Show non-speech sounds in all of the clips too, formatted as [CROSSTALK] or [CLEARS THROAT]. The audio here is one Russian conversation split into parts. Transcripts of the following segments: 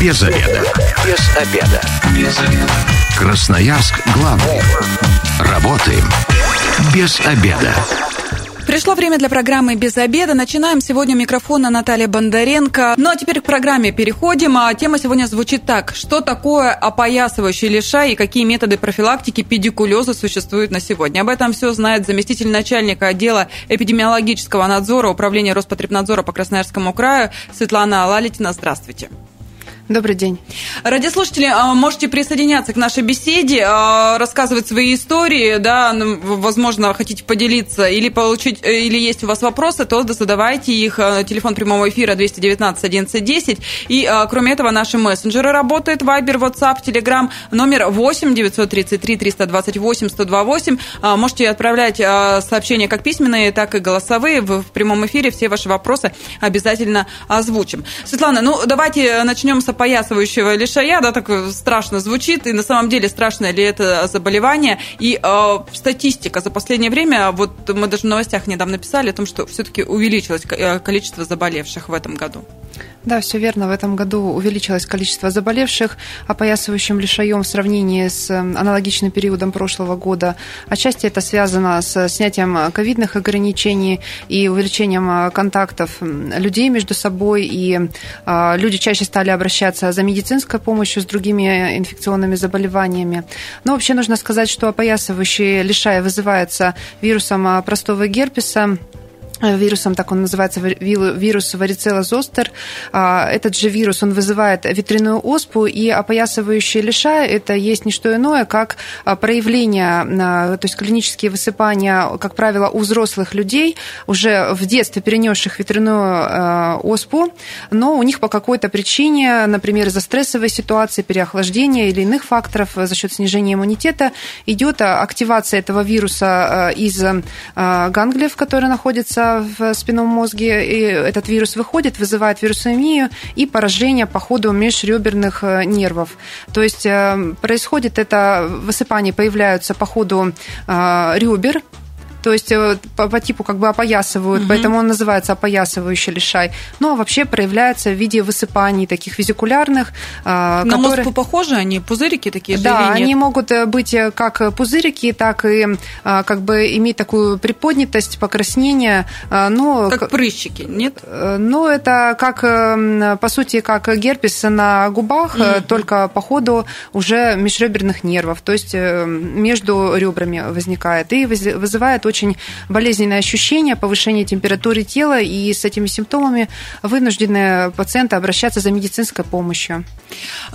Без обеда. Без обеда. Без обеда. Красноярск главный. Работаем без обеда. Пришло время для программы «Без обеда». Начинаем сегодня микрофона Наталья Бондаренко. Ну а теперь к программе переходим. А тема сегодня звучит так. Что такое опоясывающий лишай и какие методы профилактики педикулеза существуют на сегодня? Об этом все знает заместитель начальника отдела эпидемиологического надзора Управления Роспотребнадзора по Красноярскому краю Светлана Лалитина. Здравствуйте. Добрый день. Радиослушатели, а, можете присоединяться к нашей беседе, а, рассказывать свои истории, да, ну, возможно, хотите поделиться или получить, э, или есть у вас вопросы, то задавайте их. А, телефон прямого эфира 219 1110. И, кроме этого, наши мессенджеры работают. Вайбер, WhatsApp, Telegram, номер 8 933 328 128. Можете отправлять сообщения как письменные, так и голосовые. В прямом эфире все ваши вопросы обязательно озвучим. Светлана, ну, давайте начнем с опоясывающего лишая, да, так страшно звучит, и на самом деле страшное ли это заболевание. И э, статистика за последнее время, вот мы даже в новостях недавно писали о том, что все-таки увеличилось э, количество заболевших в этом году. Да, все верно. В этом году увеличилось количество заболевших опоясывающим лишаем в сравнении с аналогичным периодом прошлого года. Отчасти это связано с снятием ковидных ограничений и увеличением контактов людей между собой. И а, люди чаще стали обращаться за медицинской помощью с другими инфекционными заболеваниями. Но вообще нужно сказать, что опоясывающий лишай вызывается вирусом а, простого герпеса Э, вирусом, так он называется, вирус варицелла зостер. А, этот же вирус, он вызывает ветряную оспу, и опоясывающий лишай – это есть не что иное, как а, проявление, то есть клинические высыпания, как правило, у взрослых людей, уже в детстве перенесших ветряную э, оспу, но у них по какой-то причине, например, из-за стрессовой ситуации, переохлаждения или иных факторов за счет снижения иммунитета, идет активация этого вируса э, из ганглиев, которые находятся в спинном мозге, и этот вирус выходит, вызывает вирусомию и поражение по ходу межреберных э, нервов. То есть э, происходит это, высыпания появляются по ходу э, ребер, то есть э, по, по типу как бы опоясывают, угу. поэтому он называется опоясывающий лишай. Ну, а вообще проявляется в виде высыпаний таких визикулярных. На которые... мозг похожи они, пузырики такие Да, они могут э, быть э, как пузырики, так и как бы иметь такую приподнятость, покраснение. Но... Как прыщики, нет? Ну, это как, по сути, как герпес на губах, угу. только по ходу уже межреберных нервов, то есть между ребрами возникает и вызывает очень болезненное ощущение, повышение температуры тела, и с этими симптомами вынуждены пациенты обращаться за медицинской помощью.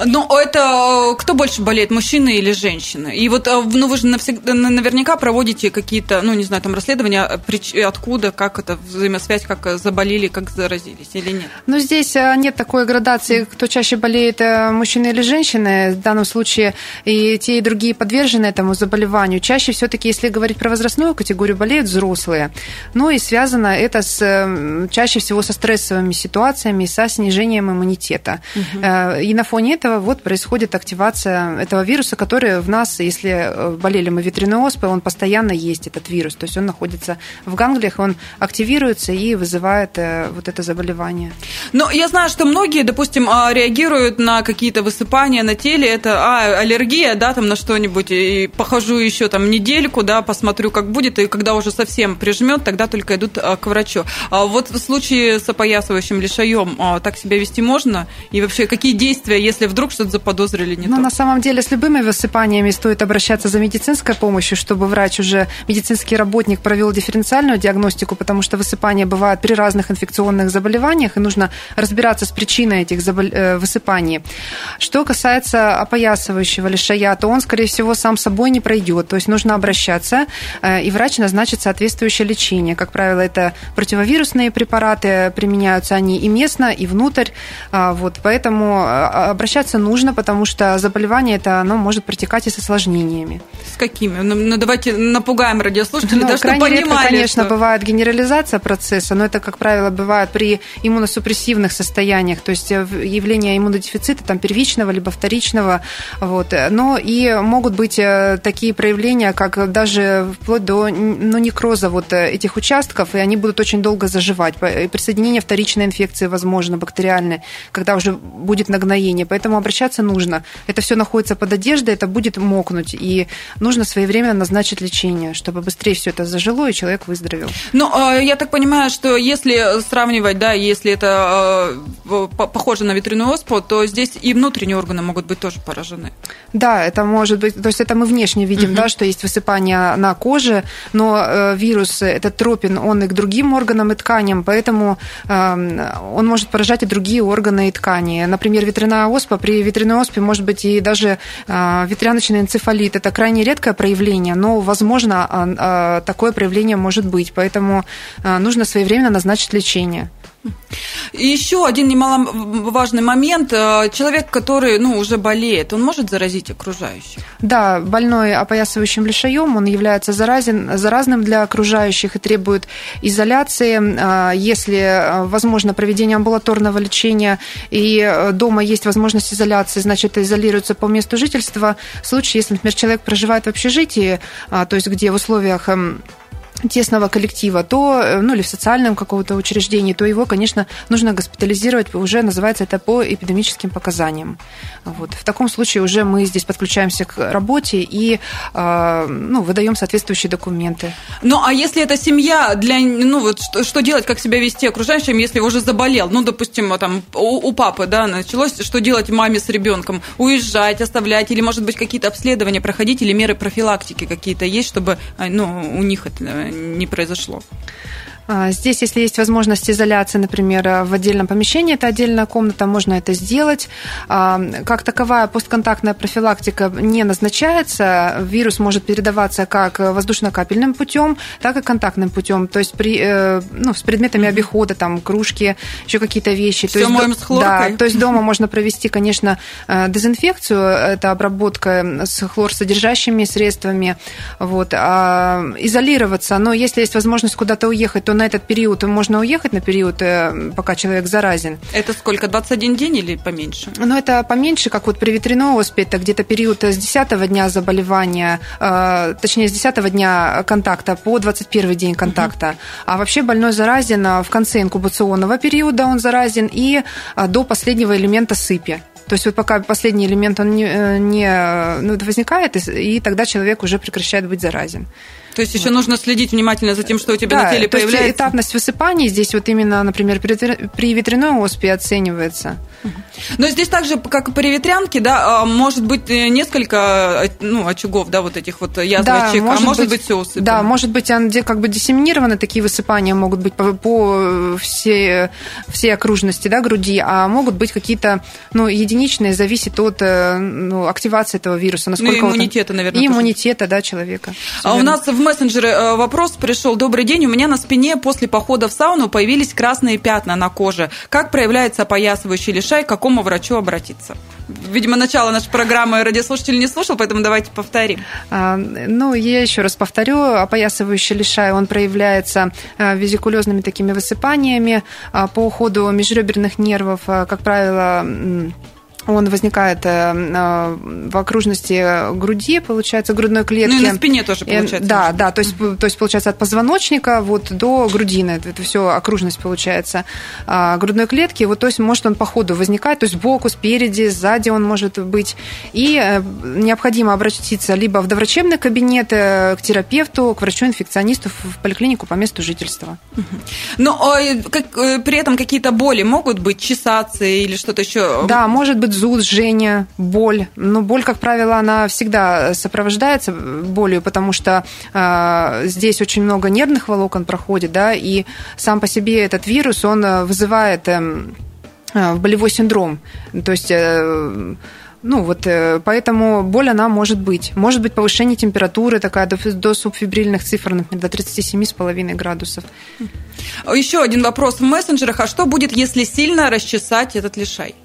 Но это э, кто больше болеет, мужчина или женщина? И вот э, ну, вы же навсегда, наверняка проводите какие-то, ну, не знаю, там расследования, э, откуда, как это взаимосвязь, как заболели, как заразились или нет? Ну, здесь нет такой градации, кто чаще болеет, мужчина или женщина. В данном случае и те, и другие подвержены этому заболеванию. Чаще все-таки, если говорить про возрастную категорию, говорю, болеют взрослые. Ну и связано это с, чаще всего со стрессовыми ситуациями, со снижением иммунитета. Угу. И на фоне этого вот происходит активация этого вируса, который в нас, если э, болели мы ветряной оспой, он постоянно есть, этот вирус. То есть он находится в ганглиях, он активируется и вызывает э, вот это заболевание. Но я знаю, что многие, допустим, а, реагируют на какие-то высыпания на теле. Это а, аллергия, да, там на что-нибудь. И похожу еще там недельку, да, посмотрю, как будет, и когда уже совсем прижмет, тогда только идут а, к врачу. А вот в случае с опоясывающим лишаем а, так себя вести можно? И вообще, какие действия, если вдруг что-то заподозрили не ну, на самом деле, с любыми высыпаниями стоит обращаться за медицинской помощью, чтобы врач уже, медицинский работник провел дифференциальную диагностику, потому что высыпания бывают при разных инфекционных заболеваниях, и нужно разбираться с причиной этих забол... Э, высыпаний. Что касается опоясывающего лишая, то он, скорее всего, сам собой не пройдет. То есть нужно обращаться, э, и врач назначит соответствующее лечение. Как правило, это противовирусные препараты, применяются они и местно, и внутрь. А, вот, поэтому а, обращаться нужно, потому что заболевание это оно может протекать и с осложнениями. С какими? Ну, ну давайте напугаем радиослушателей, ну, да, чтобы понимали. Редко, конечно, что... бывает генерализация процесса, но это, как правило, бывает при иммуносупрессивных состояниях, то есть э, явление иммунодефицита там, первичного либо вторичного. Вот. Но и могут быть э, такие проявления, как даже вплоть до ну, некроза вот этих участков, и они будут очень долго заживать. И присоединение вторичной инфекции возможно, бактериальной, когда уже будет нагноение. Поэтому обращаться нужно. Это все находится под одеждой, это будет мокнуть, и нужно своевременно назначить лечение, чтобы быстрее все это зажило, и человек выздоровел. Ну, я так понимаю, что если сравнивать, да, если это похоже на ветряную оспу, то здесь и внутренние органы могут быть тоже поражены. Да, это может быть, то есть это мы внешне видим, угу. да, что есть высыпание на коже, но э, вирус, этот тропин, он и к другим органам и тканям, поэтому э, он может поражать и другие органы и ткани. Например, ветряная оспа, при ветряной оспе может быть и даже э, ветряночный энцефалит. Это крайне редкое проявление, но, возможно, такое проявление может быть, поэтому нужно своевременно назначить лечение. Еще один немаловажный момент. Э, человек, который ну, уже болеет, он может заразить окружающих? Да, больной опоясывающим лишаем, он является заразен, заразным для окружающих и требует изоляции. Э, если э, возможно проведение амбулаторного лечения и дома есть возможность изоляции, значит, изолируется по месту жительства. В случае, если, например, человек проживает в общежитии, то есть где в условиях эм, тесного коллектива, то, э, ну, или в социальном каком-то учреждении, то его, конечно, нужно госпитализировать, уже называется это по эпидемическим показаниям. Вот. В таком случае уже мы здесь подключаемся к работе и э, ну, выдаем соответствующие документы. Ну, а если это семья, для, ну, вот что, что делать, как себя вести окружающим, если уже заболел? Ну, допустим, там, у, у папы, да, началось, что делать маме с ребенком? Уезжать, оставлять, или, может быть, какие-то обследования проходить, или меры профилактики какие-то есть, чтобы, э, ну, у них это не произошло. А, здесь, если есть возможность изоляции, например, в отдельном помещении, это отдельная комната, можно это сделать. А, как таковая постконтактная профилактика не назначается. Вирус может передаваться как воздушно-капельным путем, так и контактным путем. То есть при, э, ну, с предметами обихода, там, кружки, еще какие-то вещи. Все то есть, моем с хлоркой. Да, то есть дома можно провести, конечно, э, дезинфекцию, это обработка с хлорсодержащими средствами, вот, а изолироваться. Но если есть возможность куда-то уехать, то на этот период можно уехать на период, э, пока человек заразен. Это сколько, 21 день или поменьше? Ну, это поменьше, как вот при ветряной оспе, это где-то период с 10 дня заболевания, э, точнее, с 10 дня контакта по 21 день контакта. Угу. А вообще больной заразен в конце инкубационного периода, он заразен, и э, до последнего элемента сыпи. То есть вот пока последний элемент он не, не ну, возникает, и тогда человек уже прекращает быть заразен. То есть еще нужно следить внимательно за тем, что у тебя да, на теле то появляется. Есть этапность высыпаний здесь вот именно, например, при ветряной оспе оценивается. Но здесь также, как и при ветрянке, да, а, может быть э, несколько ну, очагов, да, вот этих вот язвочек, да, может а может быть, быть все усыпано. Да, может быть, где как бы диссеминированы такие высыпания могут быть по, по всей, всей окружности да, груди, а могут быть какие-то ну, единичные, зависит от э, ну, активации этого вируса. Насколько ну, иммунитета, наверное. И тоже. иммунитета, да, человека. А у нас в мессенджере э, вопрос пришел. Добрый день, у меня на спине после похода в сауну появились красные пятна на коже. Как проявляется опоясывающий лишай, к какому врачу обратиться? Видимо, начало нашей программы радиослушатель не слушал, поэтому давайте повторим. А, ну, я еще раз повторю. Опоясывающий лишай, он проявляется а, визикулезными такими высыпаниями а, по уходу межреберных нервов, как правило, он возникает э, э, в окружности груди, получается, грудной клетки. Ну и на спине тоже э, получается. Да, да, то есть, то есть получается от позвоночника вот до грудины, это все окружность получается а, грудной клетки. Вот, то есть может он по ходу возникать, то есть сбоку, спереди, сзади он может быть. И необходимо обратиться либо в доврачебный кабинет, к терапевту, к врачу-инфекционисту в поликлинику по месту жительства. Но как, при этом какие-то боли могут быть, чесаться или что-то еще? Да, может быть зуд, жжение, боль. Но боль, как правило, она всегда сопровождается болью, потому что э, здесь очень много нервных волокон проходит, да, и сам по себе этот вирус, он вызывает э, болевой синдром. То есть... Э, ну вот, э, поэтому боль она может быть. Может быть повышение температуры такая до, до субфибрильных цифр, например, до 37,5 градусов. Еще один вопрос в мессенджерах. А что будет, если сильно расчесать этот лишай?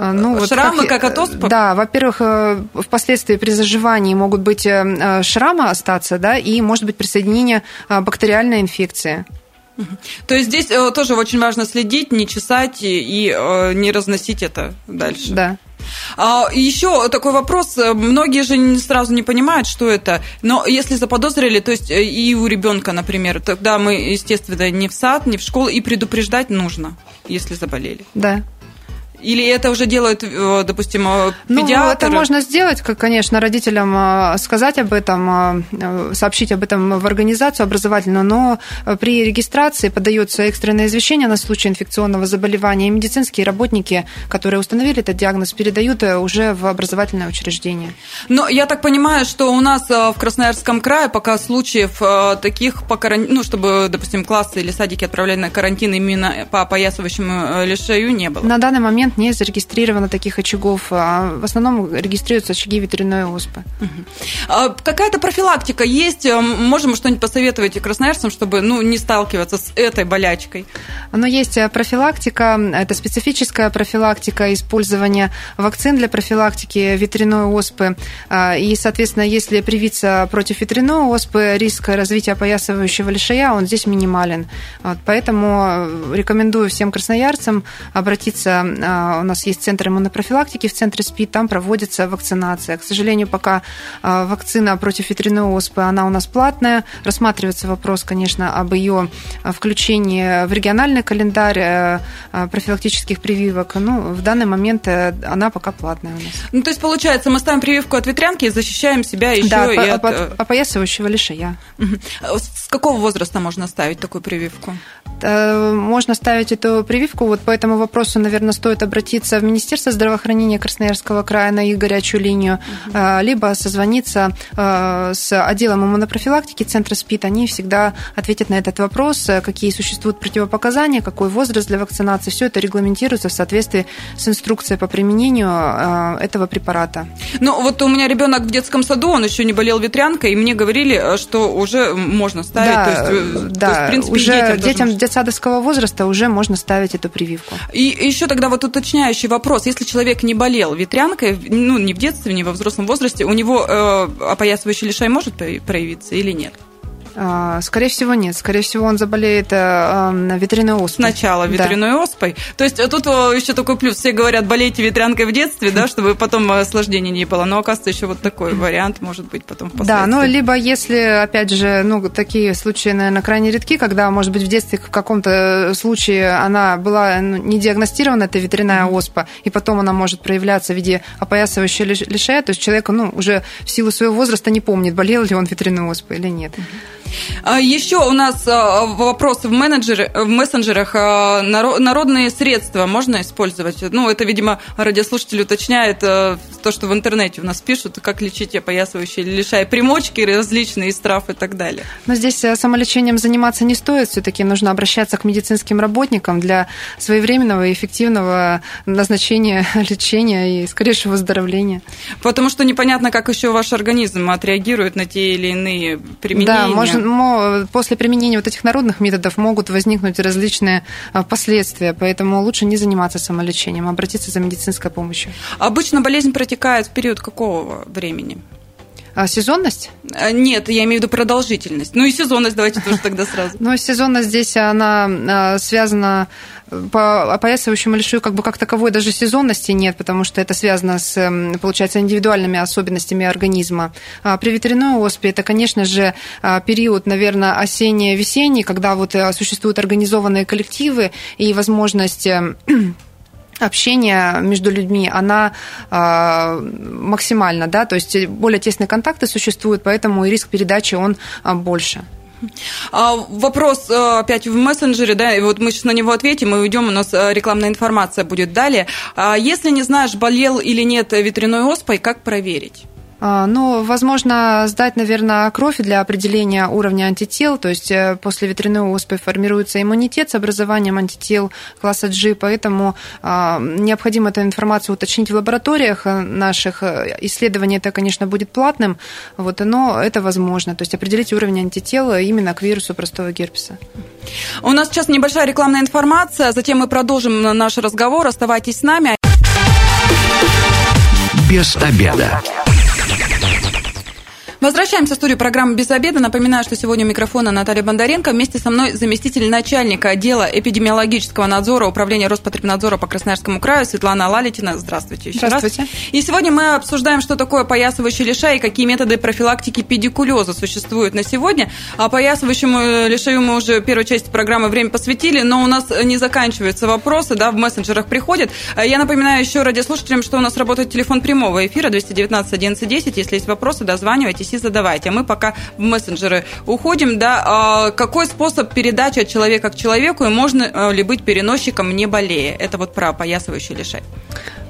А, ну, шрамы, вот как, как от оспы? Да, во-первых, э, впоследствии при заживании могут быть э, э, шрамы остаться, да, и может быть присоединение бактериальной инфекции. То есть здесь тоже очень важно следить, не чесать и не разносить это дальше. Да. А, еще такой вопрос. Многие же сразу не понимают, что это. Но если заподозрили, то есть и у ребенка, например, тогда мы, естественно, не в сад, не в школу, и предупреждать нужно, если заболели. Да. Или это уже делают, э, допустим, э, педиатры? Ну, это можно сделать, как, конечно, родителям э, сказать об этом, сообщить об этом в организацию образовательную, но при регистрации подается экстренное извещение на случай инфекционного заболевания, и медицинские работники, которые установили этот диагноз, передают уже в образовательное учреждение. Но я так понимаю, что у нас в Красноярском крае пока случаев таких, по карантину, ну, чтобы, допустим, классы или садики отправляли на карантин именно по опоясывающему лишаю, не было? На данный момент момент не зарегистрировано таких очагов. А в основном регистрируются очаги ветряной оспы. А какая-то профилактика есть? Можем что-нибудь посоветовать красноярцам, чтобы ну, не сталкиваться с этой болячкой? Но есть э, профилактика, это специфическая профилактика использования вакцин для профилактики ветряной оспы. А, и, соответственно, если привиться против ветряной оспы, риск развития опоясывающего лишая, он здесь минимален. Вот, поэтому э, рекомендую всем красноярцам обратиться у нас есть центр иммунопрофилактики в центре СПИД, там проводится вакцинация. К сожалению, пока а, вакцина против ветряной оспы, она у нас платная. Рассматривается вопрос, конечно, об ее а, включении в региональный календарь э, а, профилактических прививок. Ну, в данный момент э, она пока платная у нас. Ну, то есть, получается, мы ставим прививку от ветрянки и защищаем себя еще да, и от... от опоясывающего лишая. С какого возраста можно ставить такую прививку? Э, можно ставить эту прививку. Вот по этому вопросу, наверное, стоит обратиться в Министерство здравоохранения Красноярского края на их горячую линию, угу. либо созвониться э, с отделом иммунопрофилактики Центра СПИД. Они всегда ответят на этот вопрос, какие существуют противопоказания, какой возраст для вакцинации. Все это регламентируется в соответствии с инструкцией по применению этого препарата. Ну, вот у меня ребенок в детском саду, он еще не болел ветрянкой, и мне говорили, что уже можно ставить. Да, то есть, да, то есть, в принципе, уже детям, детям детсадовского возраста уже можно ставить эту прививку. И еще тогда вот уточняющий вопрос. Если человек не болел ветрянкой, ну, ни в детстве, ни во взрослом возрасте, у него э, опоясывающий лишай может проявиться или нет? А, скорее всего, нет. Скорее всего, он заболеет э, ветряной оспой. Сначала ветряной да. оспой. То есть тут еще такой плюс. Все говорят, болейте ветрянкой в детстве, да, чтобы потом осложнений не было. Но, оказывается, еще вот такой вариант может быть потом Да, ну, либо если, опять же, ну, такие случаи, наверное, крайне редки, когда, может быть, в детстве в каком-то случае она была ну, не диагностирована, эта ветряная оспа, и потом она может проявляться в виде опоясывающей лишая, то есть человек, ну, уже в силу своего возраста не помнит, болел ли он ветряной оспой или нет. А, Еще у нас а, вопросы в, менеджере, в мессенджерах. А, народные средства можно использовать? Ну, это, видимо, радиослушатель уточняет то, что в интернете у нас пишут, как лечить опоясывающие лишая примочки различные из трав и так далее. Но здесь э, самолечением заниматься не стоит. Все-таки нужно обращаться к медицинским работникам для своевременного и эффективного назначения [LAUGHS] лечения и скорейшего выздоровления. Потому что непонятно, как еще ваш организм отреагирует на те или иные применения. Да, можно после применения вот этих народных методов могут возникнуть различные а, последствия, поэтому лучше не заниматься самолечением, а обратиться за медицинской помощью. Обычно болезнь протекает в период какого времени? А сезонность? А, нет, я имею в виду продолжительность. Ну и сезонность давайте тоже тогда сразу. [LAUGHS] Ну, сезонность здесь, она связана по опоясывающему лишаю как бы как таковой даже сезонности нет, потому что это связано с, получается, индивидуальными особенностями организма. А при ветряной оспе это, конечно же, а, период, наверное, осенне-весенний, когда вот э, существуют организованные коллективы и возможность общения между людьми, она э, максимальна, да, то есть более тесные контакты существуют, поэтому и риск передачи он больше. А, вопрос э, опять в мессенджере, да, и вот мы сейчас на него ответим и уйдем, у нас э, рекламная информация будет далее. А если не знаешь, болел или нет ветряной оспой, как проверить? Ну, возможно, сдать, наверное, кровь для определения уровня антител, то есть э, после ветряной оспы формируется иммунитет с образованием антител класса G, поэтому а, необходимо эту информацию уточнить в лабораториях э, наших. Исследование это, конечно, будет платным, вот, но это возможно, то есть определить уровень антител именно к вирусу простого герпеса. У нас сейчас небольшая рекламная информация, затем мы продолжим наш разговор. Оставайтесь с нами. Без обеда. Возвращаемся в студию программы «Без обеда». Напоминаю, что сегодня у микрофона Наталья Бондаренко. Вместе со мной заместитель начальника отдела эпидемиологического надзора Управления Роспотребнадзора по Красноярскому краю Светлана Лалитина. Здравствуйте еще Здравствуйте. раз. И сегодня мы обсуждаем, что такое поясывающий лишай и какие методы профилактики педикулеза существуют на сегодня. А поясывающему лишаю мы уже первую часть программы время посвятили, но у нас не заканчиваются вопросы, да, в мессенджерах приходят. Я напоминаю еще радиослушателям, что у нас работает телефон прямого эфира 219 11 10. Если есть вопросы, дозванивайтесь и задавайте. А мы пока в мессенджеры уходим. Да, а какой способ передачи от человека к человеку и можно э, ли быть переносчиком, не болея? Это вот про опоясывающий лишай.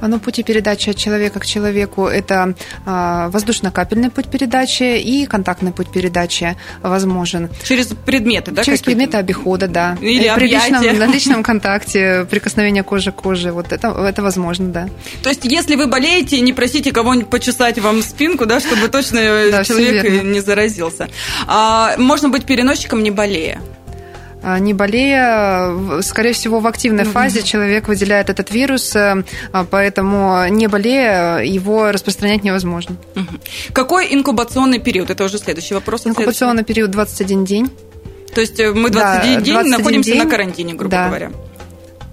Ну, пути передачи от человека к человеку – это а, воздушно-капельный путь передачи и контактный путь передачи возможен. Через предметы, да? Через предметы обихода, да. Или При личном, на личном контакте, прикосновение кожи к коже, вот это, это возможно, да. То есть, если вы болеете, не просите кого-нибудь почесать вам спинку, да, чтобы точно да, человек не заразился. А, можно быть переносчиком, не болея. А, не болея, скорее всего, в активной фазе человек выделяет этот вирус, э, а, поэтому не болея его распространять невозможно. Какой инкубационный период? Это уже следующий вопрос. Инкубационный период 21 день. То есть э, мы 21 да, день 21 находимся день. на карантине, грубо да. говоря.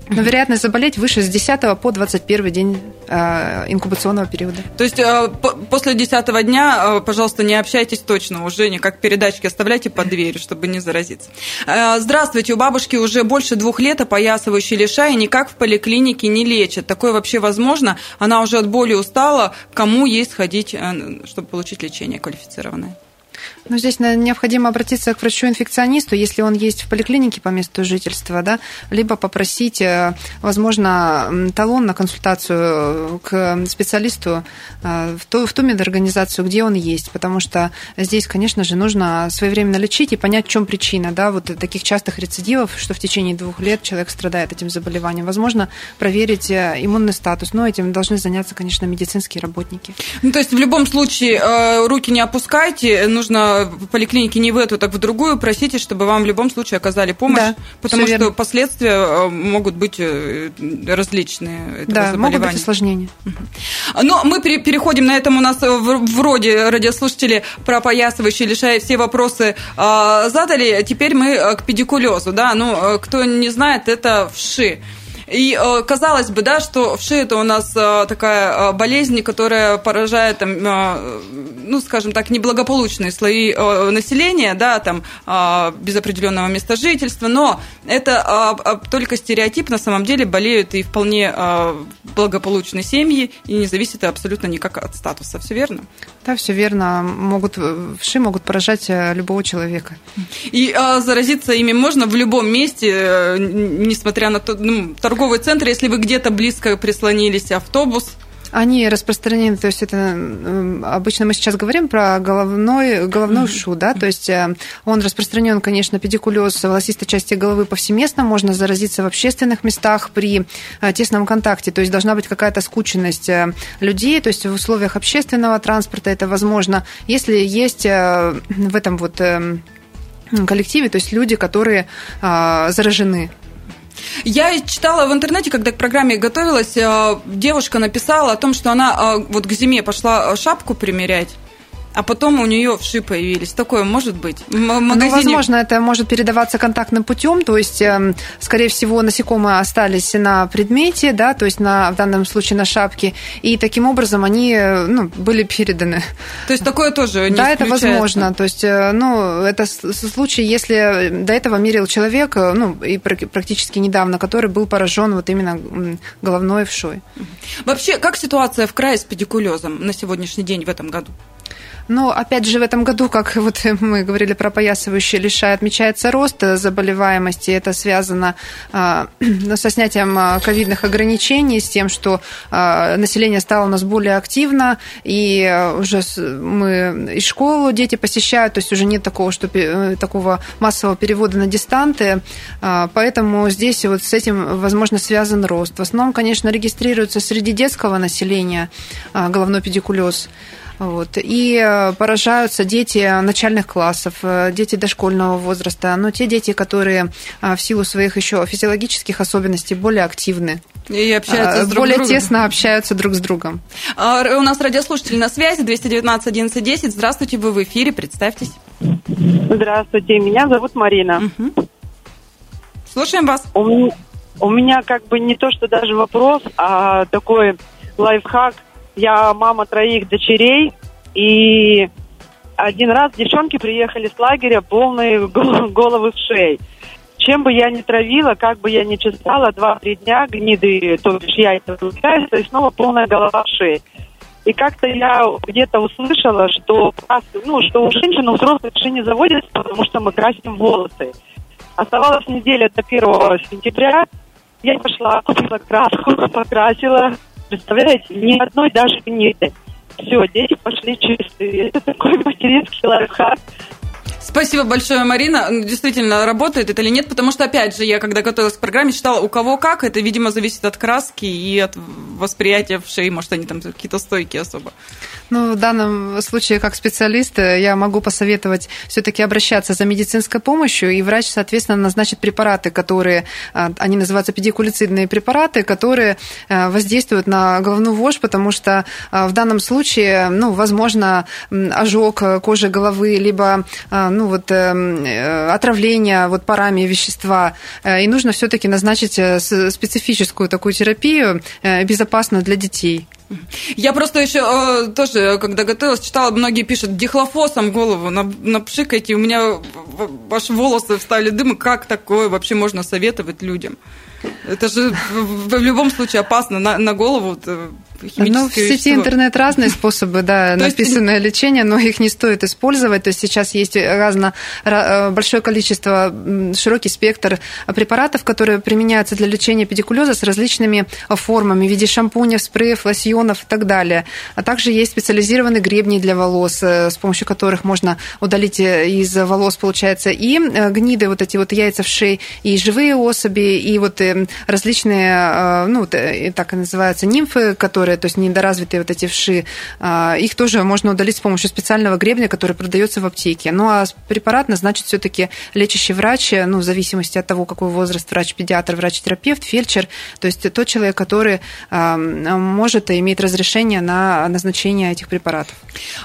Но вероятность заболеть выше с 10 по 21 день э, инкубационного периода. То есть э, после 10 дня, э, пожалуйста, не общайтесь точно уже, никак передачки оставляйте под дверью, чтобы не заразиться. Здравствуйте, у бабушки уже больше двух лет опоясывающий лишай никак в поликлинике не лечат. Такое вообще возможно? Она уже от боли устала. Кому есть ходить, чтобы получить лечение квалифицированное? Ну, здесь необходимо обратиться к врачу-инфекционисту, если он есть в поликлинике по месту жительства, да, либо попросить, э, возможно, талон на консультацию к специалисту э, в ту, в ту медорганизацию, где он есть, потому что здесь, конечно же, нужно своевременно лечить и понять, в чем причина, да, вот таких частых рецидивов, что в течение двух лет человек страдает этим заболеванием. Возможно, проверить э, иммунный статус, но этим должны заняться, конечно, медицинские работники. Ну, то есть в любом случае руки не опускайте, нужно поликлинике не в эту, так в другую, просите, чтобы вам в любом случае оказали помощь, да, потому что верно. последствия э, могут быть э, различные этого да, заболевания. могут быть осложнения. Но мы переходим, на этом у нас вроде радиослушатели про поясывающие лишая все вопросы задали, теперь мы э, к педикулезу, да, ну, кто не знает, это вши. И э, казалось бы, да, что вши это у нас э, такая э, болезнь, которая поражает, там, ну, скажем так, неблагополучные слои населения, да, там, без определенного места жительства, но это только стереотип, на самом деле болеют и вполне благополучные семьи, и не зависит абсолютно никак от статуса, все верно? Да, все верно. Могут, вши могут поражать любого человека. И заразиться ими можно в любом месте, несмотря на то, ну, торговый центр, если вы где-то близко прислонились, автобус, они распространены, то есть это обычно мы сейчас говорим про головной, головной шу, да, то есть э, он распространен, конечно, педикулез волосистой части головы повсеместно, можно заразиться в общественных местах при э, тесном контакте, то есть должна быть какая-то скученность э, людей, то есть в условиях общественного транспорта это возможно, если есть в этом вот коллективе, то есть люди, которые заражены я читала в интернете, когда к программе готовилась, э, девушка написала о том, что она э, вот к зиме пошла шапку примерять а потом у нее вши появились. Такое может быть? Ну, возможно, это может передаваться контактным путем, то есть, эм, скорее всего, насекомые остались на предмете, да, то есть на, в данном случае на шапке, и таким образом они э, ну, были переданы. То есть такое тоже не Да, это возможно. То есть, э, ну, это случай, если до этого мерил человек, э, ну, и практически недавно, который был поражен вот именно головной вшой. Вообще, как ситуация в крае с педикулезом на сегодняшний день в этом году? Но, опять же, в этом году, как вот [LAUGHS] мы говорили про поясывающие лишай, отмечается рост заболеваемости. Это связано а, [CLEARS THROAT] со снятием а, ковидных ограничений, с тем, что а, население стало у нас более активно, и уже мы и школу дети посещают, то есть уже нет такого, что, э, такого массового перевода на дистанты, поэтому здесь вот с этим, возможно, связан рост. В основном, конечно, регистрируется среди детского населения головной педикулез. Вот. И э, поражаются дети начальных классов, э, дети дошкольного возраста, но те дети, которые э, в силу своих еще физиологических особенностей более активны. и общаются а, друг более другом. тесно общаются друг с другом. А, у нас радиослушатель на связи 219 11 10. Здравствуйте, вы в эфире, представьтесь. Здравствуйте, меня зовут Марина. Угу. Слушаем вас. У у меня как бы не то, что даже вопрос, а такой лайфхак. Я мама троих дочерей, и один раз девчонки приехали с лагеря полные [LAUGHS] головы в шеи. Чем бы я ни травила, как бы я ни чесала, два-три дня гниды, то бишь яйца выпускаются, и снова полная голова в шее. И как-то я где-то услышала, что, ну, что у женщин у взрослых шеи не заводится, потому что мы красим волосы. Оставалась неделя до 1 сентября. Я пошла, купила краску, [LAUGHS] покрасила. Представляете, ни одной даже гниды. Все, дети пошли чистые. Это такой [LAUGHS] материнский лайфхак. Спасибо большое, Марина. Действительно, работает это или нет? Потому что, опять же, я когда готовилась к программе, читала, у кого как. Это, видимо, зависит от краски и от восприятия в шее. Может, они там какие-то стойкие особо. Ну, в данном случае, как специалист, я могу посоветовать все-таки обращаться за медицинской помощью, и врач, соответственно, назначит препараты, которые, а, они называются педикулицидные препараты, которые а, воздействуют на головную вошь, потому что а, в данном случае, ну, возможно, ожог кожи головы, либо, ну, вот, эм, э, отравление вот парами вещества, э, и нужно все-таки назначить э, специфическую такую терапию, безопасную для детей. Я просто еще тоже, когда готовилась, читала, многие пишут, дихлофосом голову напшикайте, у меня ваши волосы встали дым, как такое вообще можно советовать людям? Это же в любом случае опасно на, на голову. Ну, в сети вещество. интернет разные [LAUGHS] способы, да, написанное лечение, но их не стоит использовать. То есть сейчас есть разно, э, большое количество, широкий спектр препаратов, которые применяются для лечения педикулеза с различными формами в виде шампуней, спреев, лосьонов и так далее. А также есть специализированные гребни для волос, э, с помощью которых можно удалить э, из волос, получается, и гниды, вот эти вот яйца в шее, и живые особи, и вот различные, ну, так и называются, нимфы, которые то есть недоразвитые вот эти вши, а, их тоже можно удалить с помощью специального гребня, который продается в аптеке. Ну а препарат назначит все-таки лечащий врач, ну, в зависимости от того, какой возраст, врач-педиатр, врач-терапевт, фельдшер, то есть тот человек, который а, может иметь разрешение на назначение этих препаратов.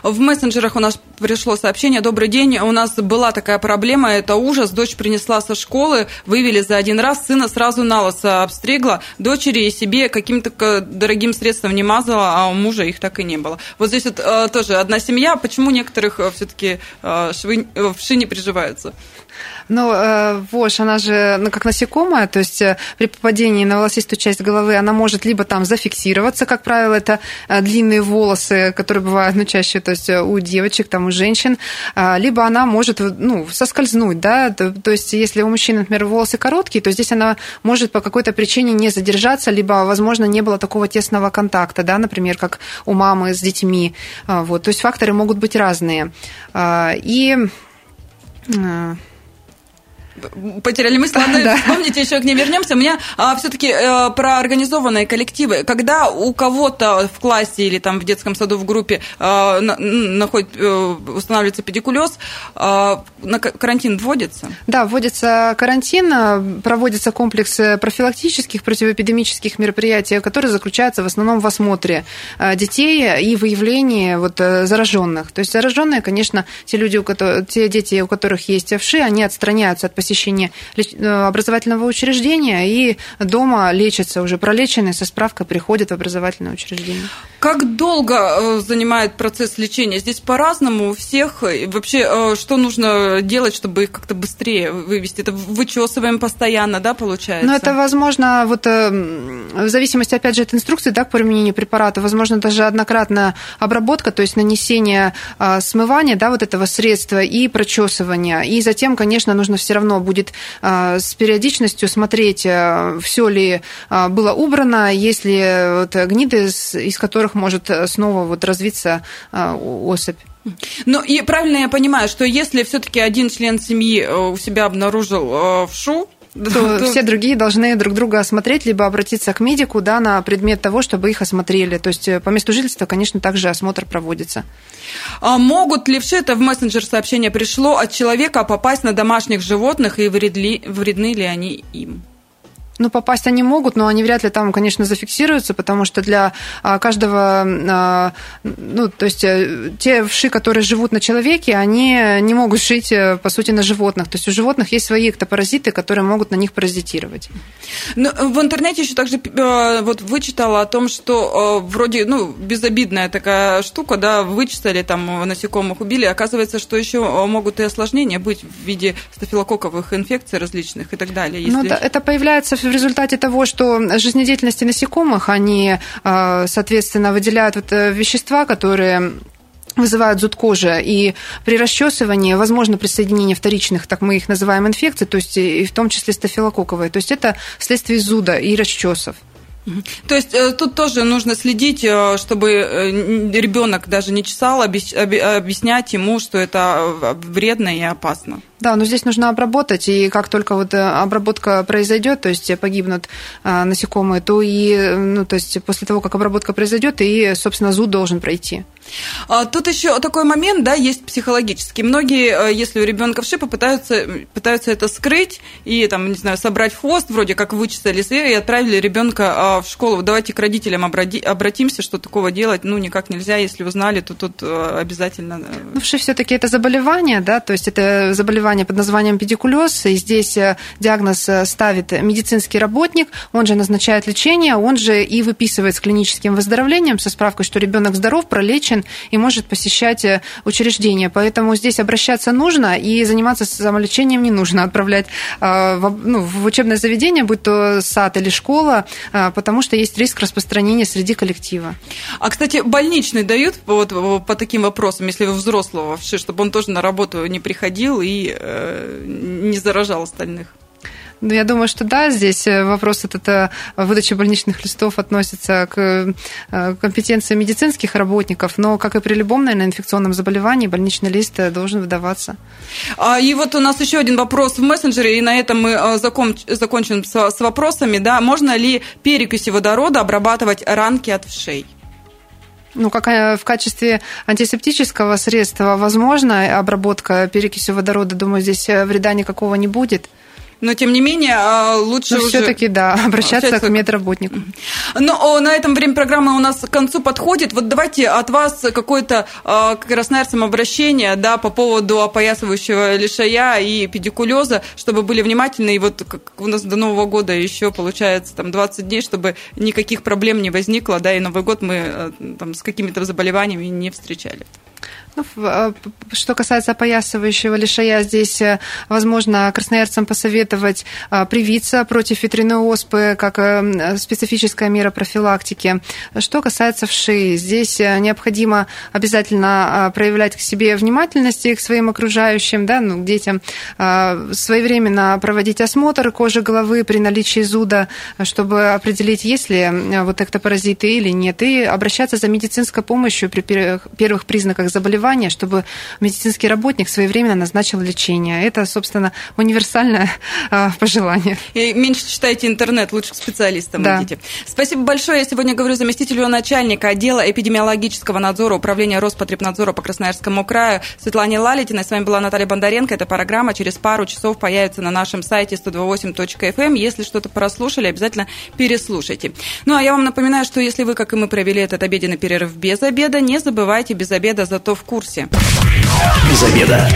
В мессенджерах у нас пришло сообщение. Добрый день, у нас была такая проблема, это ужас. Дочь принесла со школы, вывели за один раз, сына сразу на лосо обстригла, дочери и себе каким-то дорогим средством не мазала, а у мужа их так и не было. Вот здесь вот э, тоже одна семья. Почему некоторых э, все-таки э, швы, э, вши не приживаются? Ну, э, вошь, она же ну, как насекомая, то есть э, при попадении на волосистую часть головы она может либо там зафиксироваться, как правило, это э, длинные волосы, которые бывают, ну, чаще, то есть у девочек, там, у женщин, либо она может, ну, соскользнуть, да, то, то есть если у мужчин, например, волосы короткие, то здесь она может по какой-то причине не задержаться, либо, возможно, не было такого тесного контакта, да, например, как у мамы с детьми, вот, то есть факторы могут быть разные. И потеряли мысль. Ладно, [LAUGHS] да. вспомните, еще к ней вернемся. У меня а, все-таки э, про организованные коллективы. Когда у кого-то в классе или там в детском саду в группе э, находит, э, устанавливается педикулез, э, на карантин вводится? Да, вводится карантин, проводится комплекс профилактических противоэпидемических мероприятий, которые заключаются в основном в осмотре детей и выявлении вот, зараженных. То есть зараженные, конечно, те люди, у которых, те дети, у которых есть овши, они отстраняются от посещения э, образовательного учреждения и дома лечатся уже пролеченные со справкой приходят в образовательное учреждение. Как долго э, занимает процесс лечения? Здесь по-разному у всех. Вообще, э, что нужно делать, чтобы их как-то быстрее вывести? Это вычесываем постоянно, да, получается? Ну, это возможно, вот в зависимости, опять же, от инструкции, да, к применению препарата, возможно, даже однократная обработка, то есть нанесение смывания, да, вот этого средства и прочесывания. И затем, конечно, нужно все равно будет а, с периодичностью смотреть, а, все ли а, было убрано, есть ли вот гниды, из которых может снова вот развиться особь. Ну и правильно я понимаю, что если все-таки один член семьи э, у себя обнаружил вшу, то, все другие должны друг друга осмотреть, либо обратиться к медику да, на предмет того, чтобы их осмотрели. То есть э, по месту жительства, конечно, также осмотр проводится. А могут ли все это в мессенджер сообщение пришло от человека попасть на домашних животных и вредли, вредны ли они им? Ну, попасть они могут, но они вряд ли там, конечно, зафиксируются, потому что для а, каждого, а, ну, то есть э, те вши, которые живут на человеке, они не могут жить, э, по сути, на животных. То есть у животных есть свои эктопаразиты, которые могут на них паразитировать. Ну, в интернете еще также э, вот вычитала о том, что вроде, ну, безобидная такая штука, да, вычитали там насекомых, убили. Оказывается, что еще могут и осложнения быть в виде стафилококковых инфекций различных и так далее. Ну если... Ну, да, это появляется в результате того, что жизнедеятельности насекомых, они, э, соответственно, выделяют вот э, вещества, которые вызывают зуд кожи, и при расчесывании возможно присоединение вторичных, так мы их называем, инфекций, то есть и в том числе стафилококковые. То есть это вследствие зуда и расчесов. То есть э, тут тоже нужно следить, чтобы ребенок даже не чесал, объяснять ему, что это вредно и опасно. Да, но здесь нужно обработать, и как только вот э, обработка произойдет, то есть погибнут э, насекомые, то и, ну, то есть после того, как обработка произойдет, и, собственно, зуд должен пройти. А, тут еще такой момент, да, есть психологический. Многие, э, если у ребенка вши, пытаются, пытаются это скрыть и, там, не знаю, собрать хвост, вроде как вычесали и отправили ребенка а, в школу. Давайте к родителям обратимся, что такого делать, ну, никак нельзя. Если узнали, то тут обязательно... Ну, вши все-таки это заболевание, да, то есть это заболевание под названием педикулез, и здесь э, диагноз э, ставит медицинский работник, он же назначает лечение, он же и выписывает с клиническим выздоровлением, со справкой, что ребенок здоров, пролечен и может посещать э, учреждение. Поэтому здесь обращаться нужно, и заниматься самолечением не нужно, отправлять ну, в учебное заведение, будь то сад или школа, потому что есть риск распространения среди коллектива. А, кстати, больничный дают вот, по таким вопросам, если вы взрослого вообще, чтобы он тоже на работу не приходил и Э, не заражал остальных. Ну, я думаю, что да, здесь э, вопрос этот э, выдачи больничных листов относится к компетенции медицинских работников, но, как и при любом, наверное, инфекционном заболевании, больничный лист должен выдаваться. А, и вот у нас еще один вопрос в мессенджере, и на этом мы закончим с вопросами. Да, можно ли перекиси водорода обрабатывать ранки от вшей? Ну, как э, в качестве антисептического средства возможно обработка перекисью водорода, думаю, здесь э, вреда никакого не будет но тем не менее а, лучше но уже... все-таки, да, [LAUGHS] обращаться к медработнику. Ну, на этом время программы у нас к концу подходит. Вот давайте от вас какое-то а, к красноярцам обращение, да, по поводу опоясывающего лишая и педикулеза, чтобы были внимательны, и вот как у нас до Нового года еще получается там 20 дней, чтобы никаких проблем не возникло, да, и Новый год мы э, там с какими-то заболеваниями не встречали. Э, что касается опоясывающего лишая, здесь, э, возможно, красноярцам посоветовать э, привиться против ветряной оспы как специфическая мера профилактики. Что касается вши, здесь необходимо обязательно проявлять к себе внимательность и к своим окружающим, да, ну, к детям, своевременно проводить осмотр кожи головы при наличии зуда, чтобы определить, есть ли вот эктопаразиты или нет, и обращаться за медицинской помощью при первых признаках заболевания заболевания, чтобы медицинский работник своевременно назначил лечение. Это, собственно, универсальное э, пожелание. И меньше читайте интернет, лучше к специалистам да. идите. Спасибо большое. Я сегодня говорю заместителю начальника отдела эпидемиологического надзора Управления Роспотребнадзора по Красноярскому краю Светлане Лалитиной. С вами была Наталья Бондаренко. Эта программа через пару часов появится на нашем сайте 128.fm. Эм. Если что-то прослушали, обязательно переслушайте. Ну, а я вам напоминаю, что если вы, как и мы, провели этот обеденный перерыв без обеда, не забывайте без обеда, зато в курсе. Без обеда.